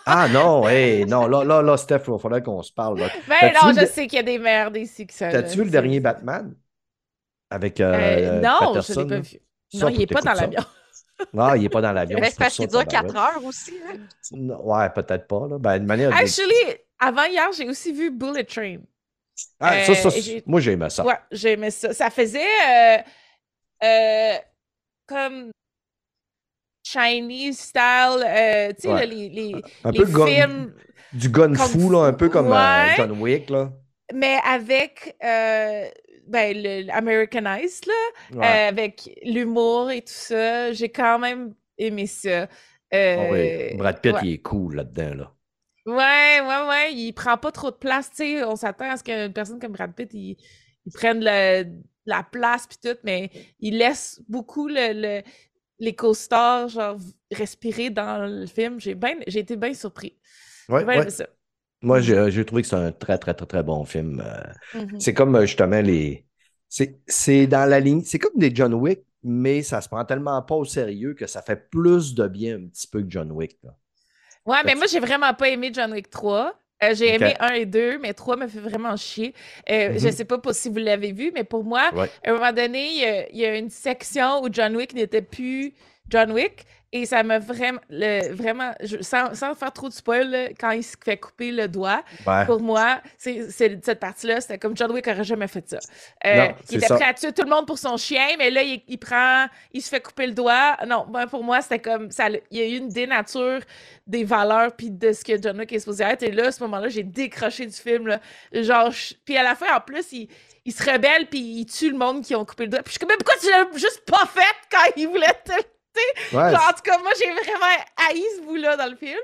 A: Ah non, hey, non, là, là, là, Steph, il faudrait qu'on se parle. là.
C: Mais
A: T'as-tu
C: non, je
A: le-
C: sais qu'il y a des meilleurs DC que ça.
A: T'as-tu vu le dernier Batman? Avec. euh,
C: Euh, non, je ne
A: Patterson,
C: l'ai pas vu.
A: Ça,
C: Non, il n'est pas
A: t'écouter
C: dans l'avion.
A: Ah, il n'est pas dans l'avion.
B: Mais c'est parce qu'il dure 4
A: tabarouette.
B: heures aussi. hein?
A: Non, Ouais, peut-être pas. Là. Ben, de manière.
C: Actually, avant hier, j'ai aussi vu Bullet Train.
A: Ah, ça, ça,
C: euh, j'ai-
A: moi, j'ai aimé ça.
C: Ouais, j'aimais ça. Ça faisait euh, euh, comme Chinese style, euh, tu sais,
A: Ouais.
C: les, les,
A: Un
C: les
A: peu gun-
C: films,
A: du gun
C: Kung
A: fou, là, un peu comme
C: Ouais.
A: John Wick. Là.
C: mais avec euh, ben, le, Americanized, là,
A: Ouais.
C: euh, avec l'humour et tout ça. J'ai quand même aimé ça.
A: Ah oui, Brad Pitt, il est cool là-dedans, là.
C: Ouais, ouais, ouais, il prend pas trop de place, tu sais, on s'attend à ce qu'une personne comme Brad Pitt, il, il prenne le- la place puis tout, mais il laisse beaucoup le, le- les co-stars, genre, respirer dans le film. J'ai été bien surpris.
A: Ouais, ouais.
C: ça.
A: Moi, j'ai j'ai trouvé que c'est un très, très, très, très bon film. Euh,
C: Mhm.
A: C'est comme euh, justement les. C'est c'est dans la ligne. C'est comme des John Wick, mais ça se prend tellement pas au sérieux que ça fait plus de bien un petit peu que John Wick. là.
C: Ouais, mais moi, j'ai vraiment pas aimé John Wick 3. Euh, j'ai aimé 1 et 2, mais 3 me fait vraiment chier. Euh, Je
A: Mhm.
C: sais pas pour- si vous l'avez vu, mais pour moi,
A: Ouais.
C: à un moment donné, il y a, il y a une section où John Wick n'était plus John Wick. Et ça m'a vraiment, le- vraiment je- sans, sans faire trop de spoil, là, quand il se fait couper le doigt,
A: Ouais.
C: pour moi, c'est c'est- cette partie-là, c'était comme John Wick aurait jamais fait ça. Euh,
A: Non,
C: il était
A: ça.
C: prêt à tuer tout le monde pour son chien, mais là, il, il prend, il se fait couper le doigt. Non, ben, pour moi, c'était comme ça. Il y a eu une dénature des valeurs puis de ce que John Wick est supposé être. Et là, à ce moment-là, j'ai décroché du film. Là. Genre, je- puis à la fin, en plus, il, il se rebelle puis il tue le monde qui ont coupé le doigt. Puis je suis comme, mais pourquoi tu l'as juste pas fait quand il voulait te
A: Ouais,
C: Genre, en tout cas, moi, j'ai vraiment haï ce bout-là dans le film.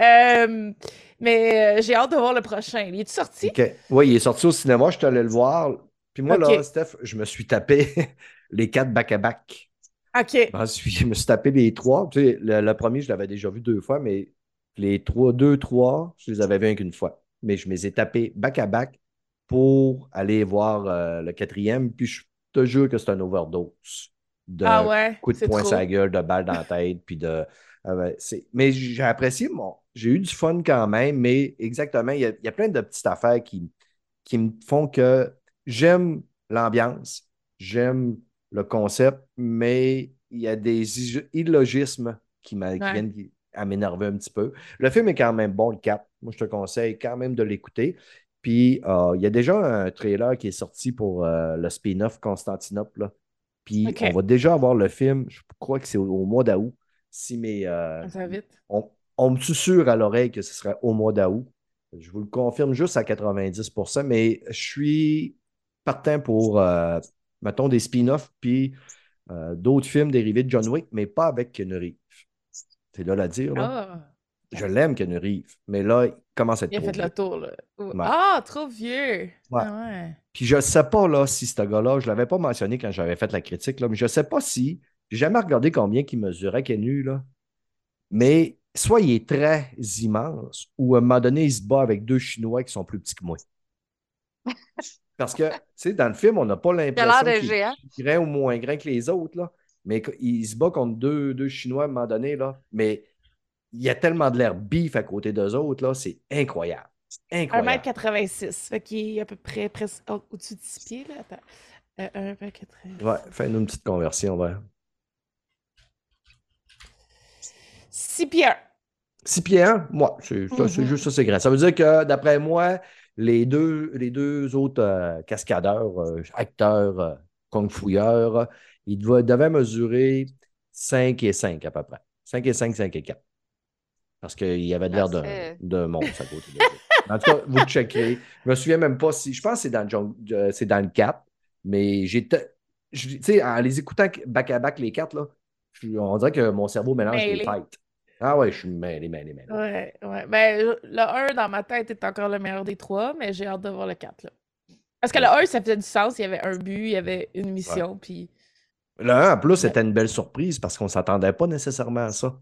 C: Euh, mais euh, j'ai hâte de voir le prochain. Il est sorti?
A: OK. Ouais, il est sorti au cinéma, je suis allé le voir. Puis moi, là. Steph, je me suis tapé les quatre back-à-back.
C: OK.
A: Je me suis- je me suis tapé les trois. Tu sais, le, le premier, je l'avais déjà vu deux fois, mais les trois, deux, trois, je les avais vus qu'une fois. Mais je me les ai tapés back-à-back pour aller voir euh, le quatrième. Puis je te jure que c'est un overdose de
C: Ah ouais,
A: coups de poing
C: trop.
A: sur la gueule, de balles dans la tête, puis de. c'est- mais j'ai apprécié mon. J'ai eu du fun quand même, mais exactement, il y a, il y a plein de petites affaires qui, qui me font que j'aime l'ambiance, j'aime le concept, mais il y a des illogismes qui, qui viennent à m'énerver un petit peu. Le film est quand même bon, le cap. Moi, je te conseille quand même de l'écouter. Puis, euh, il y a déjà un trailer qui est sorti pour euh, le spin-off Constantinople. là. Puis, on va déjà avoir le film, je crois que c'est au, au mois d'août. Si mes, euh,
C: Ça va vite.
A: on, on me susurre à l'oreille que ce serait au mois d'août. Je vous le confirme juste à 90% mais je suis partant pour, euh, mettons, des spin-offs puis euh, d'autres films dérivés de John Wick, mais pas avec Reeves. C'est là à dire. Là.
C: Ah,
A: Je l'aime, Reeves, mais là, commence à être
C: il a
A: trop
C: fait
A: vieux.
C: le tour, là.
A: Ouais.
C: Ah, trop vieux.
A: Ouais.
C: Ah ouais.
A: Puis je ne sais pas là, si ce gars-là, je ne l'avais pas mentionné quand j'avais fait la critique, là, mais je ne sais pas si, j'ai jamais regardé combien il mesurait Kenu, là. Mais soit il est très immense, ou à un moment donné, il se bat avec deux Chinois qui sont plus petits que moi. Parce que, tu sais, dans le film, on n'a pas l'impression
B: de
A: qu'il est grand ou moins grand que les autres, là. Mais il se bat contre deux, deux Chinois à un moment donné, là. Mais il y a tellement de l'air bif à côté d'eux autres, là. C'est incroyable. Incroyable.
C: 1m86. Fait qu'il est à peu près presque au- au-dessus de 6 pieds, là. Attends. Euh, 1m86.
A: Ouais, fais-nous une petite conversion, ouais.
C: 6 pieds 1.
A: 6 pieds 1, moi, c'est
C: Mhm.
A: juste ça, c'est grand. Ça veut dire que, d'après moi, les deux, les deux autres euh, cascadeurs, euh, acteurs, euh, kung-fouilleurs, ils devaient, devaient mesurer 5 et 5 à peu près. 5 et 5, 5 et 4. Parce qu'il y avait de l'air d'un d'un monstre à côté de. En tout cas, vous checkerez. Je me souviens même pas si. Je pense que c'est dans le, euh, c'est dans le 4, mais j'étais. Tu sais, en les écoutant back-à-back, les quatre, là, je- on dirait que mon cerveau mélange les têtes. Ah ouais, je suis mêlé, mêlé, mêlé.
C: Ouais, ouais. Ben, le 1 dans ma tête est encore le meilleur des trois, mais j'ai hâte de voir le 4. Là. Parce que le 1, ça faisait du sens. Il y avait un but, il y avait une mission, puis.
A: Le 1, en plus,
C: Ouais.
A: c'était une belle surprise parce qu'on ne s'attendait pas nécessairement à ça.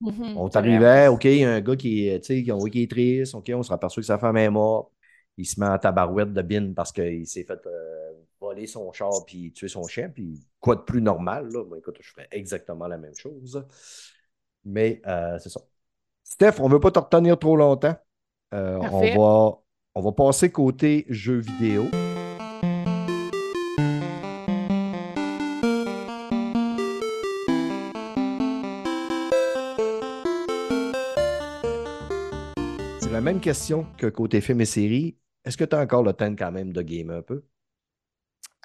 C: Mhm,
A: On t'arrivait, OK, il y a un gars qui, est- tu sais, qui, on qu'il est triste, OK, on se aperçoit que sa femme est morte? Il se met en tabarouette de bine parce qu'il s'est fait euh, voler son char puis tuer son chien. Puis quoi de plus normal, là? Moi, écoute, je ferais exactement la même chose. Mais euh, c'est ça. Steph, on ne veut pas te retenir trop longtemps. Euh, on, va, on va passer côté jeux vidéo. Question que côté film et série. Est-ce que tu as encore le temps quand même de gamer un peu?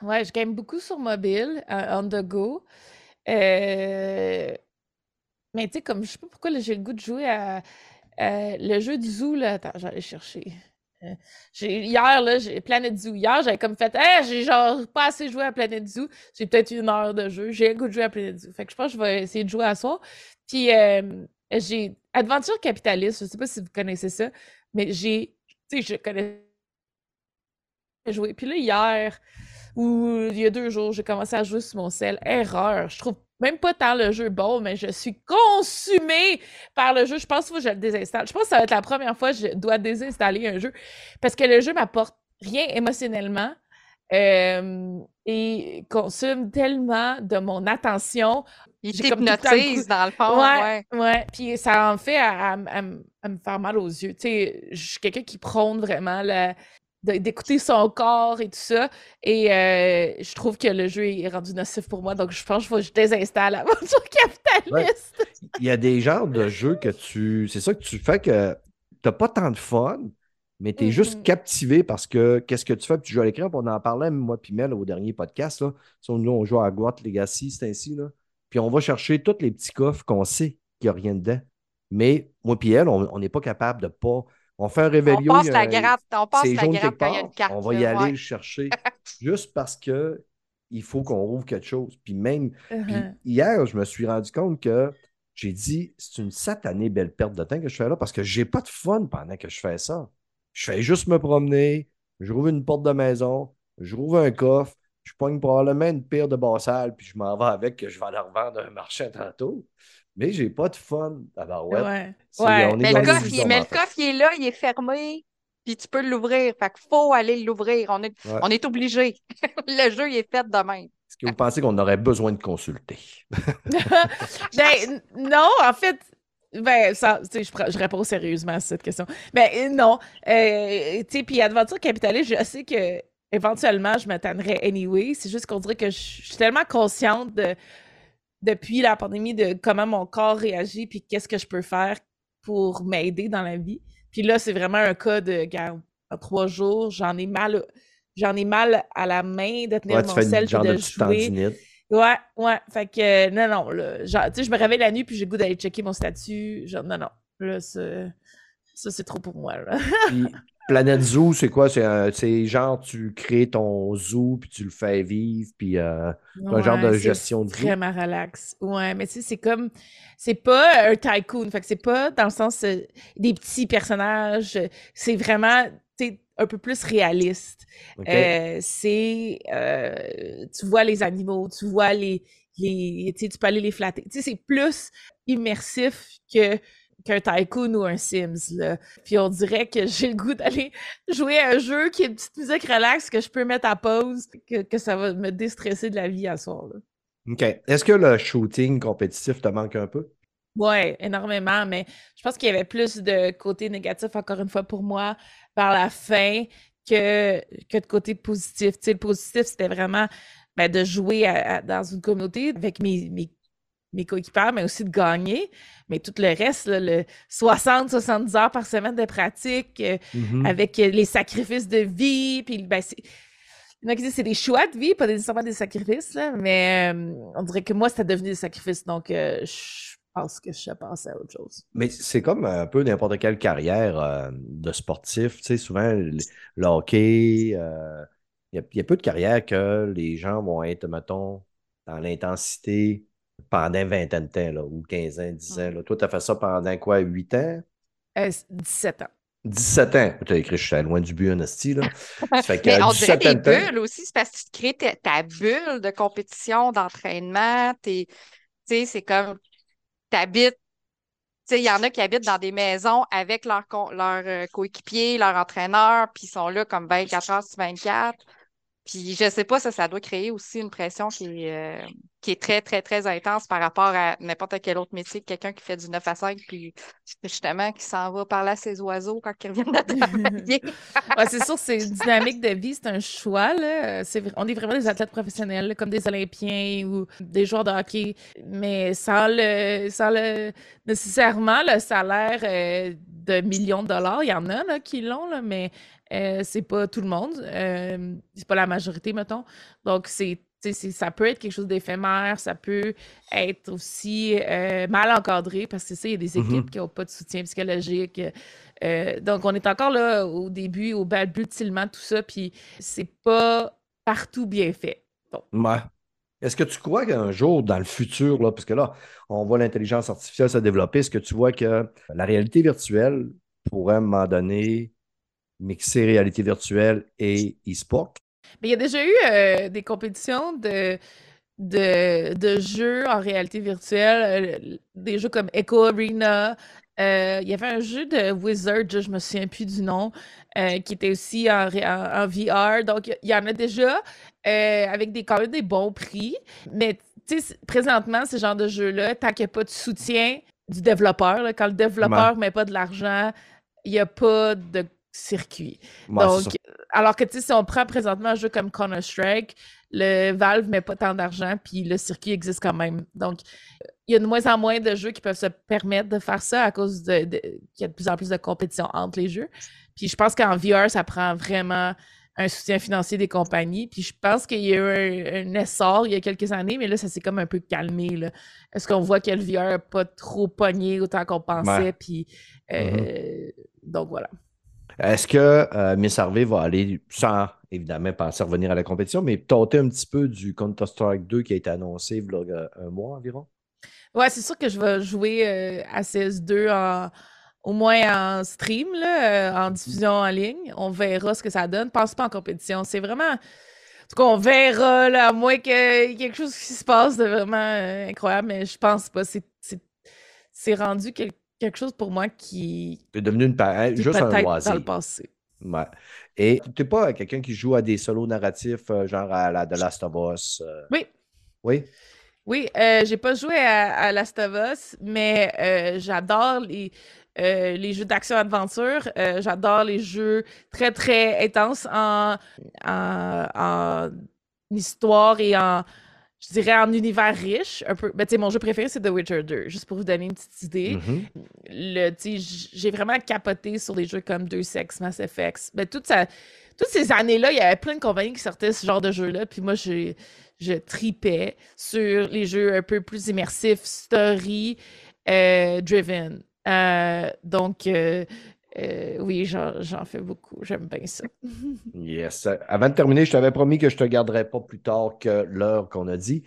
C: Ouais, je game beaucoup sur mobile, euh, on the go. Euh, Mais tu sais, comme je sais pas pourquoi j'ai le goût de jouer à, à le jeu du zoo, là. Attends, j'allais chercher. Euh, hier, là, j'ai Planet Zoo. Hier, j'avais comme fait, hey, j'ai genre pas assez joué à Planet Zoo. J'ai peut-être une heure de jeu. J'ai un goût de jouer à Planet Zoo. Fait que je pense que je vais essayer de jouer à soir. Puis, euh, j'ai Adventure Capitaliste. Je sais pas si vous connaissez ça, mais j'ai, tu sais, je connais jouer. Puis là, hier, ou il y a deux jours, j'ai commencé à jouer sur mon sel. Erreur. Je trouve même pas tant le jeu bon, mais je suis consumée par le jeu. Je pense que je le désinstalle. Je pense que ça va être la première fois que je dois désinstaller un jeu parce que le jeu m'apporte rien émotionnellement euh, et consomme tellement de mon attention.
B: Il t'hypnotise, dans le fond.
C: Ouais, ouais, Puis ça en fait à, me faire mal aux yeux. Tu sais, je suis quelqu'un qui prône vraiment la, d'écouter son corps et tout ça. Et euh, je trouve que le jeu est rendu nocif pour moi, donc je pense que je désinstalle l'aventure capitaliste.
A: Il y a des genres de jeux que tu. C'est ça que tu fais que tu n'as pas tant de fun, mais tu es juste mm-hmm. captivé parce que qu'est-ce que tu fais? Puis tu joues à l'écran, on en parlait, moi puis Mel, au dernier podcast. Là. Nous, on joue à Guat Legacy, c'est ainsi. Là. Puis on va chercher tous les petits coffres qu'on sait qu'il n'y a rien dedans. Mais moi puis elle, on n'est pas capable de pas on fait un réveillon.
B: On passe la gratte, on passe la gratte quand il y a une carte.
A: On va y aller le chercher juste parce que il faut qu'on rouvre quelque chose. Puis même, uh-huh. hier, je me suis rendu compte que j'ai dit, c'est une satanée belle perte de temps que je fais là parce que j'ai pas de fun pendant que je fais ça. Je fais juste me promener, je rouvre une porte de maison, je rouvre un coffre, je pogne probablement une pire de bassale, puis je m'en vais avec que je vais la revendre à un marché tantôt mais j'ai pas de fun. Alors, ouais.
B: ouais. Mais, le coffre, il, mais le coffre, il est là, il est fermé, puis tu peux l'ouvrir. Fait qu'il faut aller l'ouvrir. On est, on est obligé. le jeu, il est fait de même.
A: Est-ce que vous pensez qu'on aurait besoin de consulter?
C: ben, non, en fait, ben, ça, je, je réponds sérieusement à cette question. Ben, non. Euh, tu sais, puis Adventure Capitaliste, je sais que éventuellement, je m'attendrais anyway. C'est juste qu'on dirait que je suis tellement consciente de depuis la pandémie de comment mon corps réagit puis qu'est-ce que je peux faire pour m'aider dans la vie. Puis là, c'est vraiment un cas de, garde en trois jours, j'en ai mal, j'en ai mal à la main de tenir mon sel et de, jouer. Ouais, ouais. Fait que, non, non, tu sais, je me réveille la nuit puis j'ai le goût d'aller checker mon statut. Genre, non, non. Là, ça, c'est trop pour moi. Là.
A: Planète Zoo, c'est quoi? C'est genre, tu crées ton zoo, puis tu le fais vivre, puis euh, un genre de gestion de
C: vie. vraiment relax. Ouais, mais tu sais, c'est comme... C'est pas un tycoon, fait que c'est pas dans le sens euh, des petits personnages. C'est vraiment, tu un peu plus réaliste. Euh, c'est... tu vois les animaux, tu vois les... les tu peux aller les flatter. Tu sais, c'est plus immersif que qu'un tycoon ou un Sims. Là. Puis on dirait que j'ai le goût d'aller jouer à un jeu qui est une petite musique relax que je peux mettre à pause, que, ça va me déstresser de la vie à soir. Là.
A: OK. Est-ce que le shooting compétitif te manque un peu?
C: Oui, énormément, mais je pense qu'il y avait plus de côté négatif, encore une fois, pour moi, par la fin que, que de côté positif. Tu sais, le positif, c'était vraiment ben, de jouer dans une communauté avec mes, mes mes coéquipiers, mais aussi de gagner. Mais tout le reste, le 60-70 heures par semaine de pratique, euh, mm-hmm. avec euh, les sacrifices de vie, puis ben, c'est... c'est des choix de vie, pas nécessairement des sacrifices, là, mais euh, on dirait que moi, c'était devenu des sacrifices, donc je pense que je passe à autre chose.
A: Mais c'est comme un peu n'importe quelle carrière de sportif, tu sais, souvent, le, hockey, il y, a peu de carrières que les gens vont être, mettons, dans l'intensité pendant une vingtaine de temps, là, ou 15 ans, 10 ans. Là. Toi, tu as fait ça pendant quoi, 8 ans?
C: 17 euh, ans.
A: 17 ans? Tu as écrit, je suis loin du but, Honesty. Là.
B: fait que, Mais on dirait des bulles aussi, c'est parce que tu crées ta, bulle de compétition, d'entraînement. Tu sais, c'est comme, tu habites il y en a qui habitent dans des maisons avec leurs leur, euh, coéquipiers, leur entraîneur, puis ils sont là comme 24 heures sur 24. Puis je sais pas, ça, ça doit créer aussi une pression qui est, euh, qui est très, très, très intense par rapport à n'importe quel autre métier. Quelqu'un qui fait du 9 à 5, puis justement, qui s'en va parler à ses oiseaux quand ils reviennent de travailler.
C: c'est sûr, c'est une dynamique de vie, c'est un choix. Là. on est vraiment des athlètes professionnels, comme des Olympiens ou des joueurs de hockey, mais sans le, nécessairement le salaire euh, de millions de dollars. Il y en a qui l'ont, mais euh, c'est pas tout le monde. Euh, c'est pas la majorité, mettons. Donc, c'est ça peut être quelque chose d'éphémère, ça peut être aussi euh, mal encadré parce que ça, il y a des
A: Mm-hmm.
C: équipes qui n'ont pas de soutien psychologique. Euh, donc, on est encore là au début, au balbutiement, tout ça, puis c'est pas partout bien fait.
A: Ouais. Est-ce que tu crois qu'un jour, dans le futur, là, parce que là, on voit l'intelligence artificielle se développer, est-ce que tu vois que la réalité virtuelle pourrait, à un moment donné, mixer réalité virtuelle et e-sport?
C: Mais il y a déjà eu euh, des compétitions de, de, de jeux en réalité virtuelle, euh, des jeux comme Echo Arena. Euh, il y avait un jeu de Wizard, je me souviens plus du nom, qui était aussi en, ré- en- en VR. Donc, il y en a déjà avec des, quand même des bons prix. Mais présentement, ce genre de jeu-là, tant qu'il n'y a pas de soutien du développeur, là, quand le développeur ne met pas de l'argent, il n'y a pas de circuit.
A: Ouais,
C: Donc, alors que tu sais, si on prend présentement un jeu comme Counter-Strike, le Valve met pas tant d'argent, puis le circuit existe quand même. Donc, il y a de moins en moins de jeux qui peuvent se permettre de faire ça à cause de, de- qu'il y a de plus en plus de compétition entre les jeux. Puis je pense qu'en VR, ça prend vraiment un soutien financier des compagnies. Puis je pense qu'il y a eu un, un essor il y a quelques années, mais là, ça s'est comme un peu calmé. là. Est-ce qu'on voit que le VR n'a pas trop pogné autant qu'on pensait?
A: Ouais.
C: Puis, euh, donc voilà.
A: Est-ce que euh, Miss Harvey va aller, sans évidemment penser à revenir à la compétition, mais tenter un petit peu du Counter-Strike 2 qui a été annoncé il y a un mois environ?
C: Ouais, c'est sûr que je vais jouer euh, à CS2 en- au moins en stream, là, euh, en diffusion en ligne. On verra ce que ça donne. Pense pas en compétition. C'est vraiment. En tout cas, on verra, là, à moins qu'il y ait quelque chose qui se passe de vraiment euh, incroyable, mais je pense pas. C'est- rendu quel- quelque chose pour moi qui,
A: C'est devenu une juste un loisir.
C: dans le passé.
A: Ouais. Et tu n'es pas quelqu'un qui joue à des solos narratifs, euh, genre à la The Last of Us? euh,
C: Oui.
A: Oui?
C: Oui, euh, j'ai pas joué à, à Last of Us, mais euh, j'adore les, euh, les jeux d'action-aventure. J'adore les jeux très, très intenses en, en, en histoire et en, je dirais, en univers riche. Un peu. Ben, tu sais, mon jeu préféré, c'est The Witcher 2, juste pour vous donner une petite idée.
A: Mhm.
C: Le, tu sais, j'ai vraiment capoté sur des jeux comme Deus Ex, Mass Effect. Ben, toute ça- toutes ces années-là, il y avait plein de compagnies qui sortaient ce genre de jeux-là. Puis moi, je tripais sur les jeux un peu plus immersifs, story euh, driven. Euh, donc, euh, euh, oui, j'en fais beaucoup. J'aime bien ça.
A: Yes. Avant de terminer, je t'avais promis que je ne te garderais pas plus tard que l'heure qu'on a dit.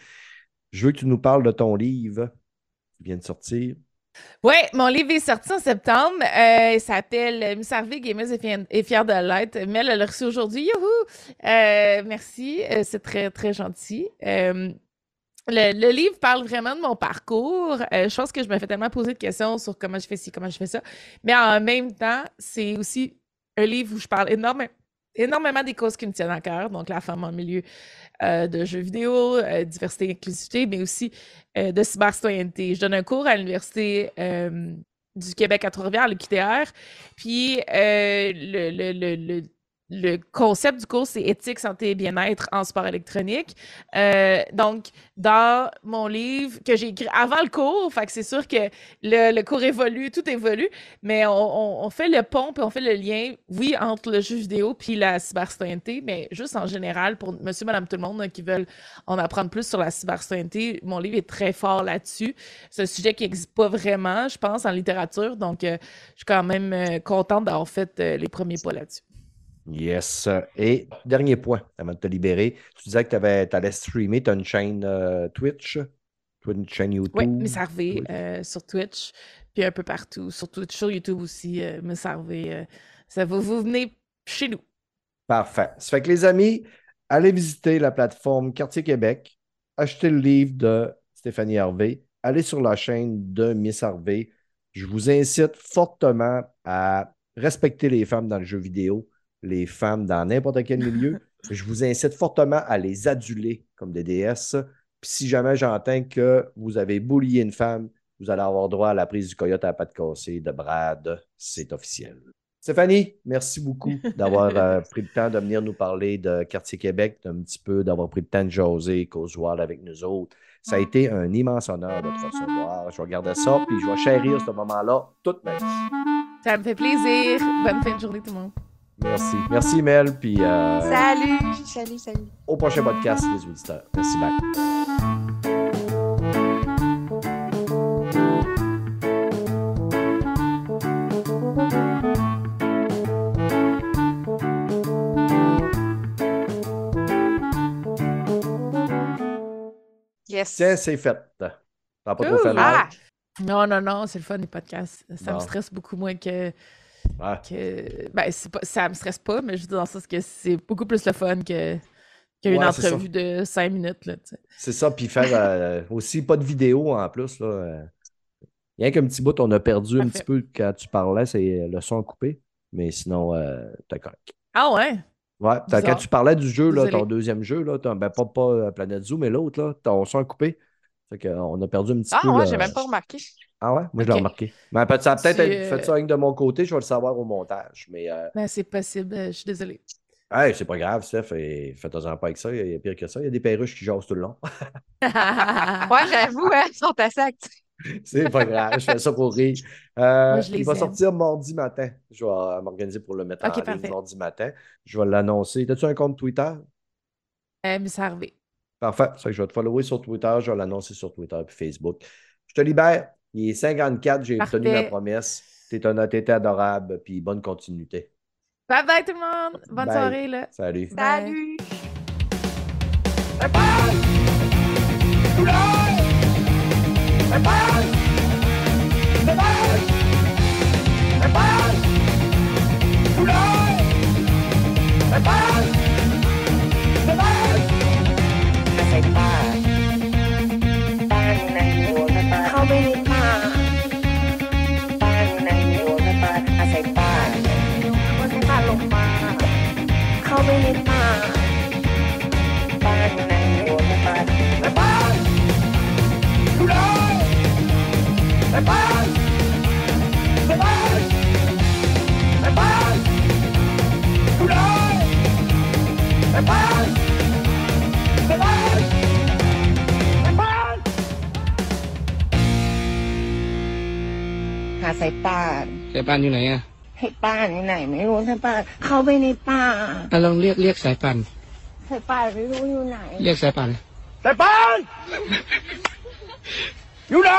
A: Je veux que tu nous parles de ton livre qui vient de sortir.
C: Ouais, mon livre est sorti en septembre. Euh, il s'appelle Miss Harvey, gameuse et fière, de l'être. Mel l'a reçu aujourd'hui. Youhou! Euh, merci. C'est très, très gentil. Le, livre parle vraiment de mon parcours. Euh, je pense que je me fais tellement poser de questions sur comment je fais ci, comment je fais ça. Mais en même temps, c'est aussi un livre où je parle énormément, énormément des causes qui me tiennent à cœur. Donc, la femme en milieu euh, de jeux vidéo, euh, diversité et inclusivité, mais aussi de cybercitoyenneté. Je donne un cours à l'Université du Québec à Trois-Rivières, le QTR. Puis le- le- le- le concept du cours, c'est éthique, santé et bien-être en sport électronique. Euh, donc, dans mon livre que j'ai écrit avant le cours, fait que c'est sûr que le, le cours évolue, tout évolue, mais on, on- fait le pont puis on fait le lien, oui, entre le jeu vidéo puis la cybercitoyenneté, mais juste en général pour monsieur, madame, tout le monde qui veulent en apprendre plus sur la cybercitoyenneté, mon livre est très fort là-dessus. C'est un sujet qui n'existe pas vraiment, je pense, en littérature, donc euh, je suis quand même euh, contente d'avoir fait les premiers pas là-dessus.
A: Yes. Et dernier point, avant de te libérer, tu disais que tu allais streamer, tu as une chaîne euh, Twitch, une chaîne YouTube?
C: Oui, Miss Harvey
A: Oui.
C: euh, sur Twitch, puis un peu partout, sur Twitch, sur YouTube aussi, euh, Miss Harvey. euh, ça va, vous venez chez nous.
A: Parfait. Ça fait que les amis, allez visiter la plateforme Quartier Québec, achetez le livre de Stéphanie Harvey, allez sur la chaîne de Miss Harvey. Je vous incite fortement à respecter les femmes dans le jeu vidéo, les femmes dans n'importe quel milieu. Je vous incite fortement à les aduler comme des déesses. Puis si jamais j'entends que vous avez boulié une femme, vous allez avoir droit à la prise du coyote à la patte cassée de Brad. C'est officiel. Stéphanie, merci beaucoup d'avoir euh, pris le temps de venir nous parler de Quartier Québec, d'un petit peu, d'avoir pris le temps de jaser, Causewild avec nous autres. Ça a été un immense honneur de te recevoir. Je vais regarder ça, puis je vais chérir ce moment-là toute ma vie.
C: Ça me fait plaisir. Bonne fin de journée, tout le monde.
A: Merci. Merci, Mel. Puis euh,
B: Salut, salut, salut.
A: au prochain podcast, les auditeurs. Merci, bye.
B: Yes.
A: Tiens, c'est fait. T'as pas trop fait mal?
B: Ah,
C: Non, non, non, c'est le fun des podcasts. Ça me stresse beaucoup moins que.
A: Ouais.
C: que... Ben, pas... ça me stresse pas, mais je veux dire dans le sens que c'est beaucoup plus le fun que qu'une
A: Ouais,
C: entrevue de cinq minutes.
A: C'est ça, puis faire euh, aussi pas de vidéo en plus. Là, euh. Rien qu'un petit bout, on a perdu un petit peu quand tu parlais, c'est le son coupé. Mais sinon, euh, t'as correct.
C: Ah ouais?
A: Ouais, quand tu parlais du jeu, là, ton deuxième jeu, là, ben, pas, pas euh, Planète Zoo, mais l'autre, là, ton son coupé. Fait qu'on a perdu un petit
B: ah
A: peu.
B: ouais,
A: là.
B: j'ai même pas remarqué.
A: Ah ouais? Moi, je l'ai remarqué. Mais peut- ça a peut-être être- fait
C: euh,
A: ça de mon côté, je vais le savoir au montage. Mais euh,
C: Ben, c'est possible. euh, Je suis désolée.
A: hey, c'est pas grave, Steph. et Faites-en pas avec ça. Il y a pire que ça. Il y a des perruches qui jasent tout le long.
B: Ouais, j'avoue, hein, ils sont assez actifs.
A: C'est pas grave, je fais ça pour rire. Euh,
C: Moi, je
A: il va
C: aime.
A: sortir mardi matin. Je vais m'organiser pour le mettre
C: Ok,
A: en ligne
C: parfait.
A: mardi matin. Je vais l'annoncer. As-tu un compte Twitter?
C: Euh, mais ça arrivé.
A: Parfait. Ça je vais te follower sur Twitter. Je vais l'annoncer sur Twitter et Facebook. Je te libère. Il est 54, j'ai tenu ma promesse. T'es un t'es adorable, puis bonne continuité.
C: Bye bye tout le monde. Bonne soirée. Là.
A: Salut.
B: Salut.
D: หาสายป่าน
E: สายป่านอยู่ไหนอะ
D: ให้ป้านอยู่ไหนไม่รู้สายป่านเข้าไปในป่า
E: อะลองเรียกเรียกสายป่าน
D: สายป่านไม่รู้อยู่ไหน
E: เรียกสายป่าน
F: สายปานอยู่ไหน